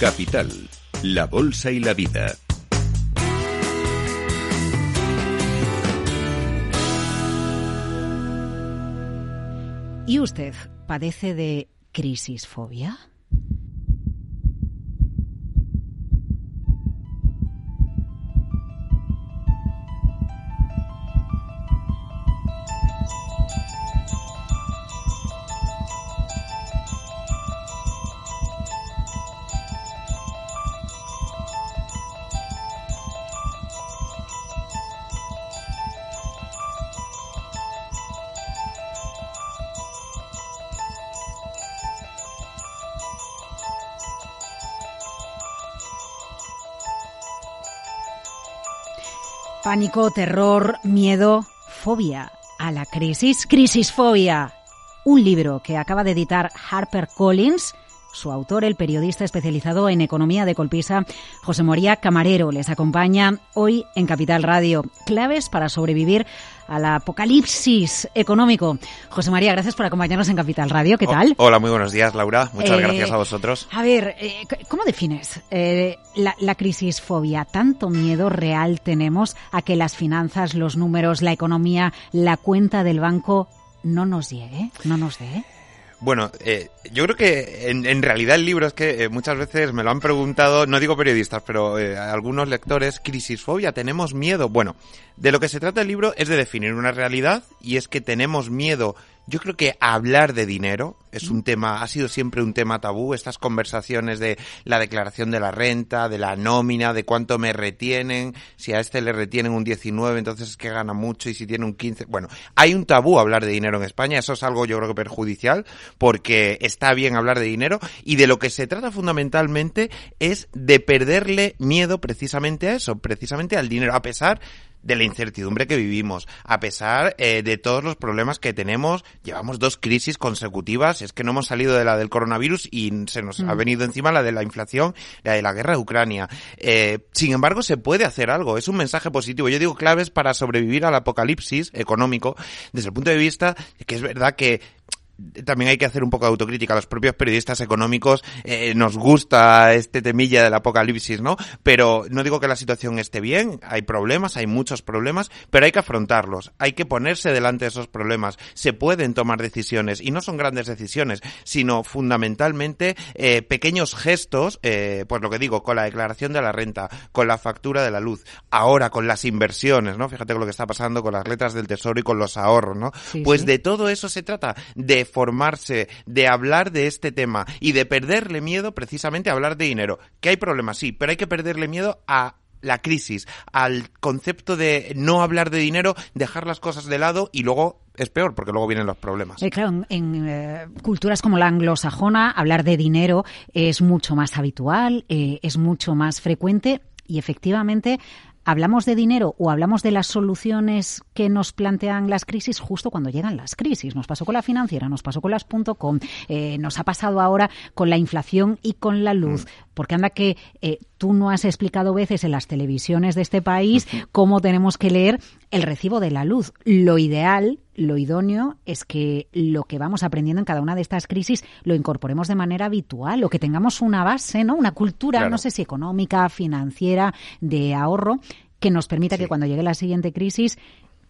Capital, la Bolsa y la Vida. ¿Y usted padece de crisisfobia? Pánico, terror, miedo, fobia a la crisis, crisisfobia. Un libro que acaba de editar Harper Collins su autor, el periodista especializado en economía de Colpisa, José María Camarero, les acompaña hoy en Capital Radio. Claves para sobrevivir al apocalipsis económico. José María, gracias por acompañarnos en Capital Radio. ¿Qué tal? hola, muy buenos días, Laura. Muchas Eh, gracias a vosotros. A ver, eh, ¿cómo defines eh, la, la crisisfobia? ¿Tanto miedo real tenemos a que las finanzas, los números, la economía, la cuenta del banco no nos llegue, no nos dé? Bueno, eh, yo creo que en, en realidad el libro es que eh, muchas veces me lo han preguntado, no digo periodistas, pero eh, algunos lectores, crisisfobia, ¿tenemos miedo? Bueno, de lo que se trata el libro es de definir una realidad y es que tenemos miedo. Yo creo que hablar de dinero es un tema, ha sido siempre un tema tabú, estas conversaciones de la declaración de la renta, de la nómina, de cuánto me retienen, si a este le retienen un 19, entonces es que gana mucho y si tiene un 15, bueno, hay un tabú hablar de dinero en España, eso es algo yo creo que perjudicial porque está bien hablar de dinero y de lo que se trata fundamentalmente es de perderle miedo precisamente a eso, precisamente al dinero, a pesar de la incertidumbre que vivimos, a pesar eh, de todos los problemas que tenemos, llevamos dos crisis consecutivas, es que no hemos salido de la del coronavirus y se nos ha venido encima la de la inflación, la de la guerra de Ucrania. Eh, sin embargo, se puede hacer algo, es un mensaje positivo. Yo digo claves para sobrevivir al apocalipsis económico desde el punto de vista de que es verdad que también hay que hacer un poco de autocrítica. Los propios periodistas económicos eh, nos gusta este temilla del apocalipsis, ¿no? Pero no digo que la situación esté bien, hay problemas, hay muchos problemas, pero hay que afrontarlos, hay que ponerse delante de esos problemas. Se pueden tomar decisiones y no son grandes decisiones, sino fundamentalmente eh, pequeños gestos, eh, pues lo que digo, con la declaración de la renta, con la factura de la luz, ahora con las inversiones, ¿no? Fíjate con lo que está pasando con las letras del tesoro y con los ahorros, ¿no? Sí, pues sí. de todo eso se trata, de formarse, de hablar de este tema y de perderle miedo precisamente a hablar de dinero. Que hay problemas, sí, pero hay que perderle miedo a la crisis, al concepto de no hablar de dinero, dejar las cosas de lado y luego es peor porque luego vienen los problemas. Eh, claro, en, eh, culturas como la anglosajona, hablar de dinero es mucho más habitual, eh, es mucho más frecuente y efectivamente hablamos de dinero o hablamos de las soluciones que nos plantean las crisis justo cuando llegan las crisis. Nos pasó con la financiera, nos pasó con las .com, eh, nos ha pasado ahora con la inflación y con la luz. Porque anda que eh, tú no has explicado veces en las televisiones de este país cómo tenemos que leer el recibo de la luz. Lo ideal, lo idóneo es que lo que vamos aprendiendo en cada una de estas crisis lo incorporemos de manera habitual o que tengamos una base, ¿no? Una cultura, Claro. no sé si económica, financiera, de ahorro, que nos permita que cuando llegue la siguiente crisis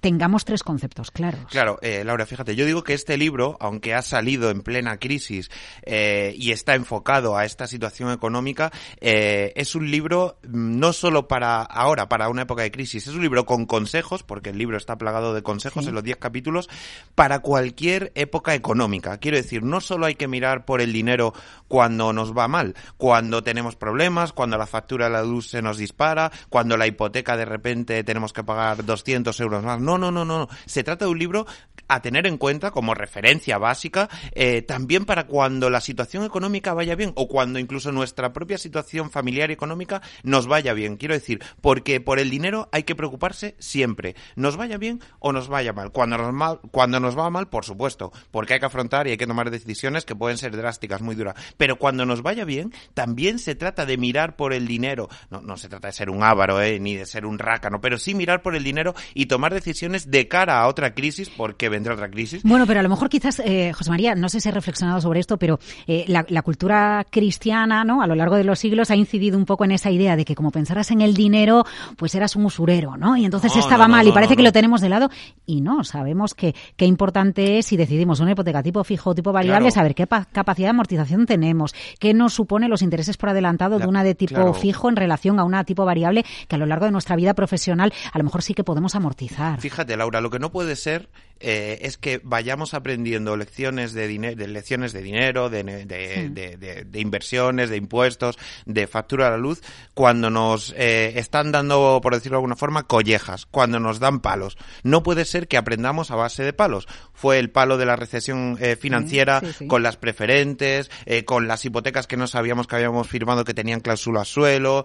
tengamos tres conceptos claros. Claro, eh, Laura, fíjate, yo digo que este libro, aunque ha salido en plena crisis eh, y está enfocado a esta situación económica, eh, es un libro mm, no solo para ahora, para una época de crisis, es un libro con consejos, porque el libro está plagado de consejos Sí. en los 10 capítulos, para cualquier época económica. Quiero decir, no solo hay que mirar por el dinero cuando nos va mal, cuando tenemos problemas, cuando la factura de la luz se nos dispara, cuando la hipoteca de repente tenemos que pagar 200 euros más. No, no, no, no. Se trata de un libro a tener en cuenta como referencia básica, eh, también para cuando la situación económica vaya bien o cuando incluso nuestra propia situación familiar y económica nos vaya bien. Quiero decir, porque por el dinero hay que preocuparse siempre, nos vaya bien o nos vaya mal. Cuando nos, mal, cuando nos va mal, por supuesto, porque hay que afrontar y hay que tomar decisiones que pueden ser drásticas, muy duras. Pero cuando nos vaya bien, también se trata de mirar por el dinero. No, no se trata de ser un avaro, eh, ni de ser un rácano, pero sí mirar por el dinero y tomar decisiones decisiones de cara a otra crisis, porque vendrá otra crisis. Bueno, pero a lo mejor quizás, eh, José María, no sé si he reflexionado sobre esto, pero eh, la, cultura cristiana, ¿no? A lo largo de los siglos ha incidido un poco en esa idea de que como pensaras en el dinero, pues eras un usurero, ¿no? Y entonces estaba mal y parece que lo tenemos de lado. Y no, sabemos que qué importante es si decidimos una hipoteca tipo fijo tipo variable, saber qué capacidad de amortización tenemos, qué nos supone los intereses por adelantado de una de tipo fijo en relación a una tipo variable que a lo largo de nuestra vida profesional a lo mejor sí que podemos amortizar. Fíjate, Laura, lo que no puede ser eh, es que vayamos aprendiendo lecciones de, de lecciones de dinero, de, de, inversiones, de impuestos, de factura a la luz, cuando nos eh, están dando, por decirlo de alguna forma, collejas, cuando nos dan palos. No puede ser que aprendamos a base de palos. Fue el palo de la recesión eh, financiera, con las preferentes, con las hipotecas que no sabíamos que habíamos firmado que tenían cláusula suelo,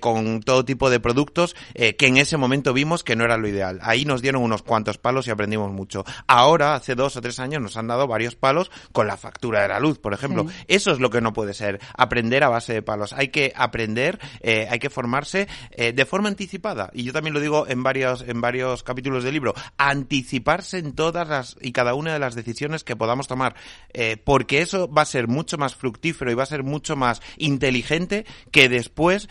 con todo tipo de productos que en ese momento vimos que no era lo ideal. Ahí nos dieron unos cuantos palos y aprendimos mucho. Ahora, hace dos o tres años, nos han dado varios palos con la factura de la luz, por ejemplo. Eso es lo que no puede ser, aprender a base de palos. Hay que aprender, eh, hay que formarse eh, de forma anticipada. Y yo también lo digo en varios, en varios capítulos del libro, anticiparse en todas las y cada una de las decisiones que podamos tomar, eh, porque eso va a ser mucho más fructífero y va a ser mucho más inteligente que después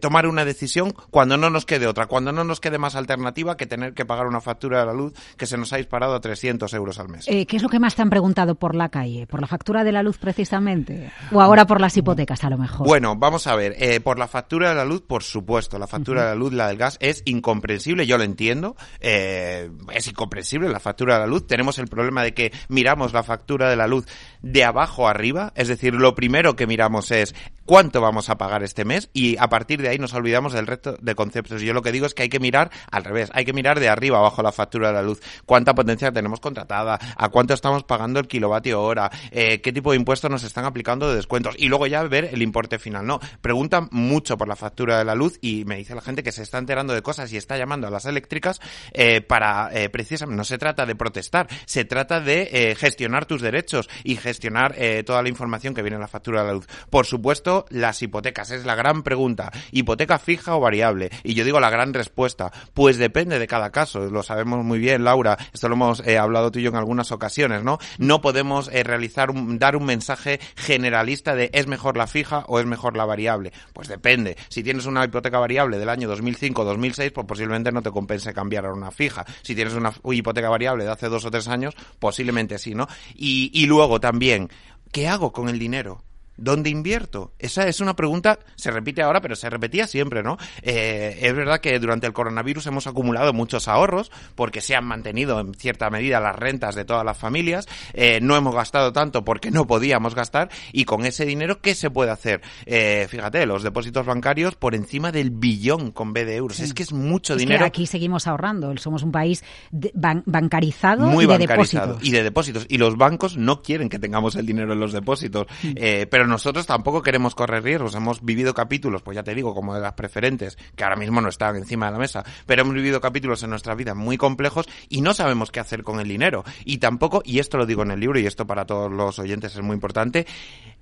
tomar una decisión cuando no nos quede otra, cuando no nos quede más alternativa que tener que pagar una factura de la luz que se nos ha disparado a 300 euros al mes. Eh, ¿Qué es lo que más te han preguntado por la calle? ¿Por la factura de la luz precisamente? ¿O ahora por las hipotecas a lo mejor? Bueno, vamos a ver. Eh, por la factura de la luz, por supuesto. La factura de la luz, la del gas, es incomprensible. Yo lo entiendo. Eh, es incomprensible la factura de la luz. Tenemos el problema de que miramos la factura de la luz de abajo arriba. Es decir, lo primero que miramos es cuánto vamos a pagar este mes y a partir de ahí nos olvidamos del resto de conceptos. Yo lo que digo es que hay que mirar al revés. Hay que mirar de arriba abajo la factura de la luz. Cuánta potencia tenemos contratada, a cuánto estamos pagando el kilovatio hora, eh, qué tipo de impuestos nos están aplicando de descuentos y luego ya ver el importe final. No, preguntan mucho por la factura de la luz y me dice la gente que se está enterando de cosas y está llamando a las eléctricas eh, para eh, precisamente, no se trata de protestar, se trata de eh, gestionar tus derechos y gestionar eh, toda la información que viene en la factura de la luz. Por supuesto, las hipotecas es la gran pregunta. ¿Hipoteca fija o variable? Y yo digo la gran respuesta, pues depende de cada caso. Lo sabemos muy bien, Laura. Esto lo hemos eh, hablado tú y yo en algunas ocasiones, ¿no? No podemos eh, realizar, un, dar un mensaje generalista de es mejor la fija o es mejor la variable. Pues depende. Si tienes una hipoteca variable del año 2005 o 2006, pues posiblemente no te compense cambiar a una fija. Si tienes una hipoteca variable de hace dos o tres años, posiblemente sí, ¿no? Y luego también, ¿qué hago con el dinero? ¿Dónde invierto? Esa es una pregunta, se repite ahora, pero se repetía siempre, ¿no? Eh, es verdad que durante el coronavirus hemos acumulado muchos ahorros porque se han mantenido en cierta medida las rentas de todas las familias, eh, no hemos gastado tanto porque no podíamos gastar y con ese dinero, ¿qué se puede hacer? Eh, fíjate, los depósitos bancarios por encima del billón con B de euros. Es que es mucho dinero. aquí seguimos ahorrando, somos un país bancarizado Muy y de depósitos. Y de depósitos. Y los bancos no quieren que tengamos el dinero en los depósitos, mm. pero nosotros tampoco queremos correr riesgos. Hemos vivido capítulos, pues ya te digo, como de las preferentes, que ahora mismo no están encima de la mesa, pero hemos vivido capítulos en nuestra vida muy complejos y no sabemos qué hacer con el dinero. Y tampoco, y esto lo digo en el libro y esto para todos los oyentes es muy importante,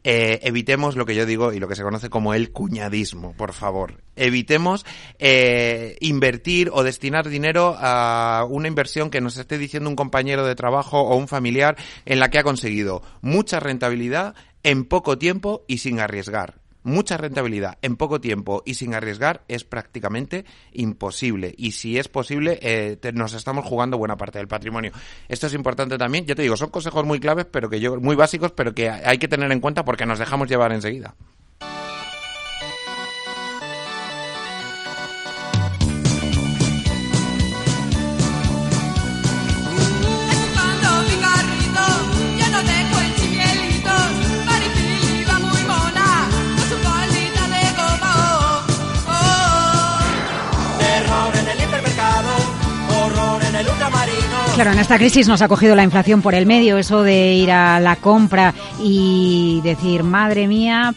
eh, evitemos lo que yo digo y lo que se conoce como el cuñadismo, por favor. Evitemos eh, invertir o destinar dinero a una inversión que nos esté diciendo un compañero de trabajo o un familiar en la que ha conseguido mucha rentabilidad en poco tiempo y sin arriesgar. Mucha rentabilidad en poco tiempo y sin arriesgar es prácticamente imposible. Y si es posible, eh, nos estamos jugando buena parte del patrimonio. Esto es importante también. Yo te digo, son consejos muy claves, pero que yo, muy básicos, pero que hay que tener en cuenta porque nos dejamos llevar enseguida. Claro, en esta crisis nos ha cogido la inflación por el medio, eso de ir a la compra y decir, madre mía,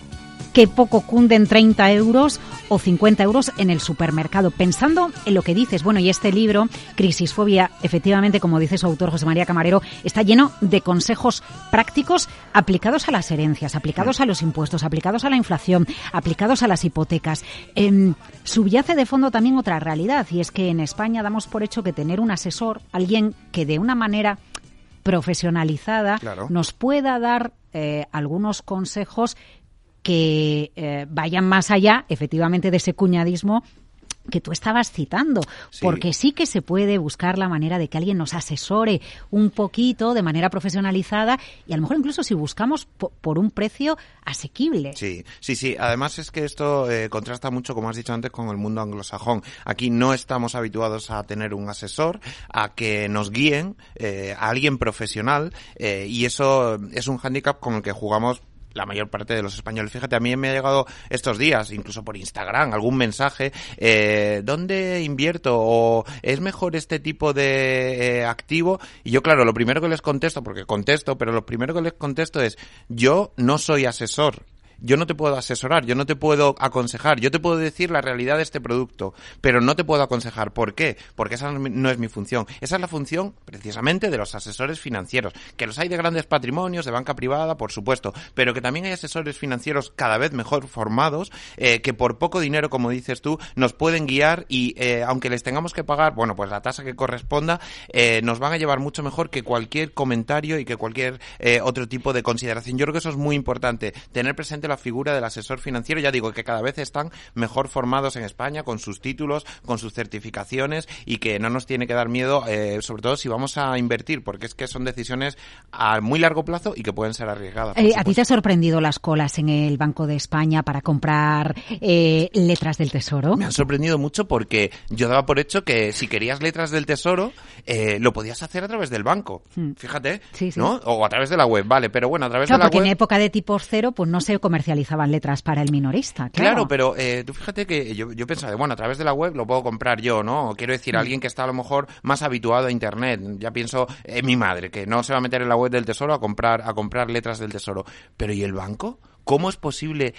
que poco cunden 30 euros o 50 euros en el supermercado. Pensando en lo que dices, bueno, y este libro, Crisisfobia, efectivamente, como dice su autor José María Camarero, está lleno de consejos prácticos aplicados a las herencias, aplicados a los impuestos, aplicados a la inflación, aplicados a las hipotecas. Eh, subyace de fondo también otra realidad, y es que en España damos por hecho que tener un asesor, alguien que de una manera profesionalizada nos pueda dar eh, algunos consejos que eh, vayan más allá, efectivamente, de ese cuñadismo que tú estabas citando, porque sí que se puede buscar la manera de que alguien nos asesore un poquito de manera profesionalizada y a lo mejor incluso si buscamos por un precio asequible. Sí, sí, sí. Además es que esto eh, contrasta mucho, como has dicho antes, con el mundo anglosajón. Aquí no estamos habituados a tener un asesor, a que nos guíen eh, a alguien profesional eh, y eso es un hándicap con el que jugamos la mayor parte de los españoles. Fíjate, a mí me ha llegado estos días, incluso por Instagram, algún mensaje, eh, ¿dónde invierto? ¿O es mejor este tipo de eh, activo? Y yo, claro, lo primero que les contesto, porque contesto, pero lo primero que les contesto es, yo no soy asesor, yo no te puedo asesorar, yo no te puedo aconsejar, yo te puedo decir la realidad de este producto, pero no te puedo aconsejar. ¿Por qué? Porque esa no es mi función. Esa es la función precisamente de los asesores financieros, que los hay de grandes patrimonios, de banca privada, por supuesto, pero que también hay asesores financieros cada vez mejor formados, eh, que por poco dinero, como dices tú, nos pueden guiar y eh, aunque les tengamos que pagar, bueno, pues la tasa que corresponda, eh, nos van a llevar mucho mejor que cualquier comentario y que cualquier otro tipo de consideración. Yo creo que eso es muy importante, tener presente la figura del asesor financiero. Ya digo que cada vez están mejor formados en España con sus títulos, con sus certificaciones y que no nos tiene que dar miedo, eh, sobre todo si vamos a invertir, porque es que son decisiones a muy largo plazo y que pueden ser arriesgadas. Eh, ¿A ti te ha sorprendido las colas en el Banco de España para comprar eh, letras del Tesoro? Me han sorprendido mucho porque yo daba por hecho que si querías letras del Tesoro, lo podías hacer a través del banco. Hmm. Fíjate, ¿no? O a través de la web, vale, pero bueno, a través de la porque en época de tipos cero, pues no se comercializaban letras para el minorista. Claro, pero eh, tú fíjate que yo, yo pensaba, bueno, a través de la web lo puedo comprar yo, ¿no? Quiero decir, mm. alguien que está a lo mejor más habituado a Internet. Ya pienso en mi madre, que no se va a meter en la web del Tesoro a comprar, a comprar letras del Tesoro. Pero ¿y el banco? ¿Cómo es posible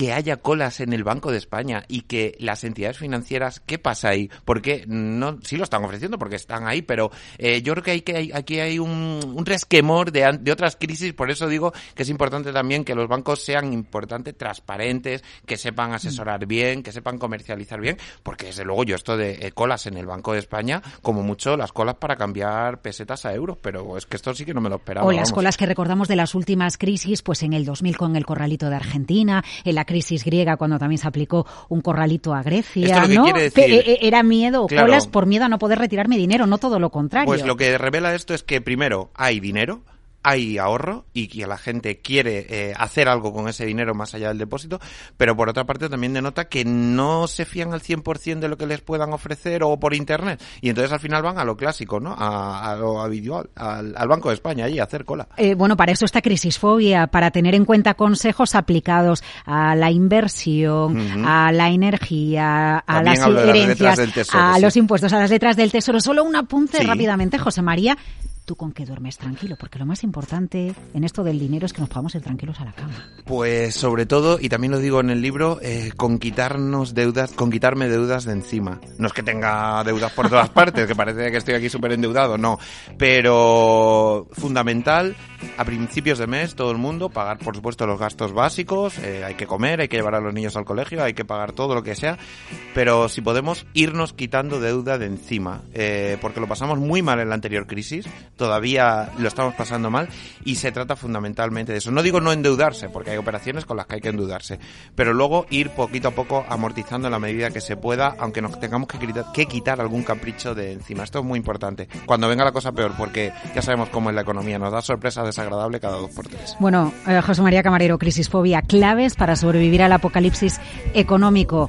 que haya colas en el Banco de España y que las entidades financieras, ¿qué pasa ahí? Porque no, sí lo están ofreciendo porque están ahí, pero eh, yo creo que, hay que aquí hay un, resquemor de, de, otras crisis, por eso digo que es importante también que los bancos sean importantes, transparentes, que sepan asesorar bien, que sepan comercializar bien, porque desde luego yo esto de eh, colas en el Banco de España, como mucho las colas para cambiar pesetas a euros, pero es que esto sí que no me lo esperaba. O las colas que recordamos de las últimas crisis, pues en el 2000 con el corralito de Argentina, el la crisis griega cuando también se aplicó un corralito a Grecia, ¿no? E, e, era miedo, colas por miedo a no poder retirarme dinero, no todo lo contrario. Pues lo que revela esto es que primero hay dinero, hay ahorro y que la gente quiere eh, hacer algo con ese dinero más allá del depósito, pero por otra parte también denota que no se fían al 100% de lo que les puedan ofrecer o por internet y entonces al final van a lo clásico, ¿no? A, lo habitual, al, Banco de España allí a hacer cola. Eh, bueno, para eso está Crisisfobia, para tener en cuenta consejos aplicados a la inversión, a la energía, a las herencias, a los impuestos, a las letras del tesoro. Solo un apunte rápidamente, José María tú con qué duermes tranquilo, porque lo más importante en esto del dinero es que nos podamos ir tranquilos a la cama. Pues sobre todo, y también lo digo en el libro, eh, con quitarnos deudas, con quitarme deudas de encima. No es que tenga deudas por todas partes, que parece que estoy aquí súper endeudado, no. Pero fundamental, a principios de mes, todo el mundo, pagar por supuesto los gastos básicos, eh, hay que comer, hay que llevar a los niños al colegio, hay que pagar todo lo que sea, pero si podemos irnos quitando deuda de encima, eh, porque lo pasamos muy mal en la anterior crisis, todavía lo estamos pasando mal y se trata fundamentalmente de eso. No digo no endeudarse, porque hay operaciones con las que hay que endeudarse, pero luego ir poquito a poco amortizando en la medida que se pueda, aunque nos tengamos que quitar, algún capricho de encima. Esto es muy importante. Cuando venga la cosa peor, porque ya sabemos cómo es la economía, nos da sorpresa desagradable cada dos por tres. Bueno, eh, José María Camarero, Crisisfobia, claves para sobrevivir al apocalipsis económico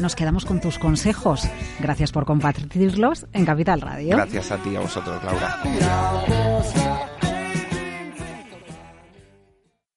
nos quedamos con tus consejos. Gracias por compartirlos en Capital Radio. Gracias a ti, a vosotros, Laura.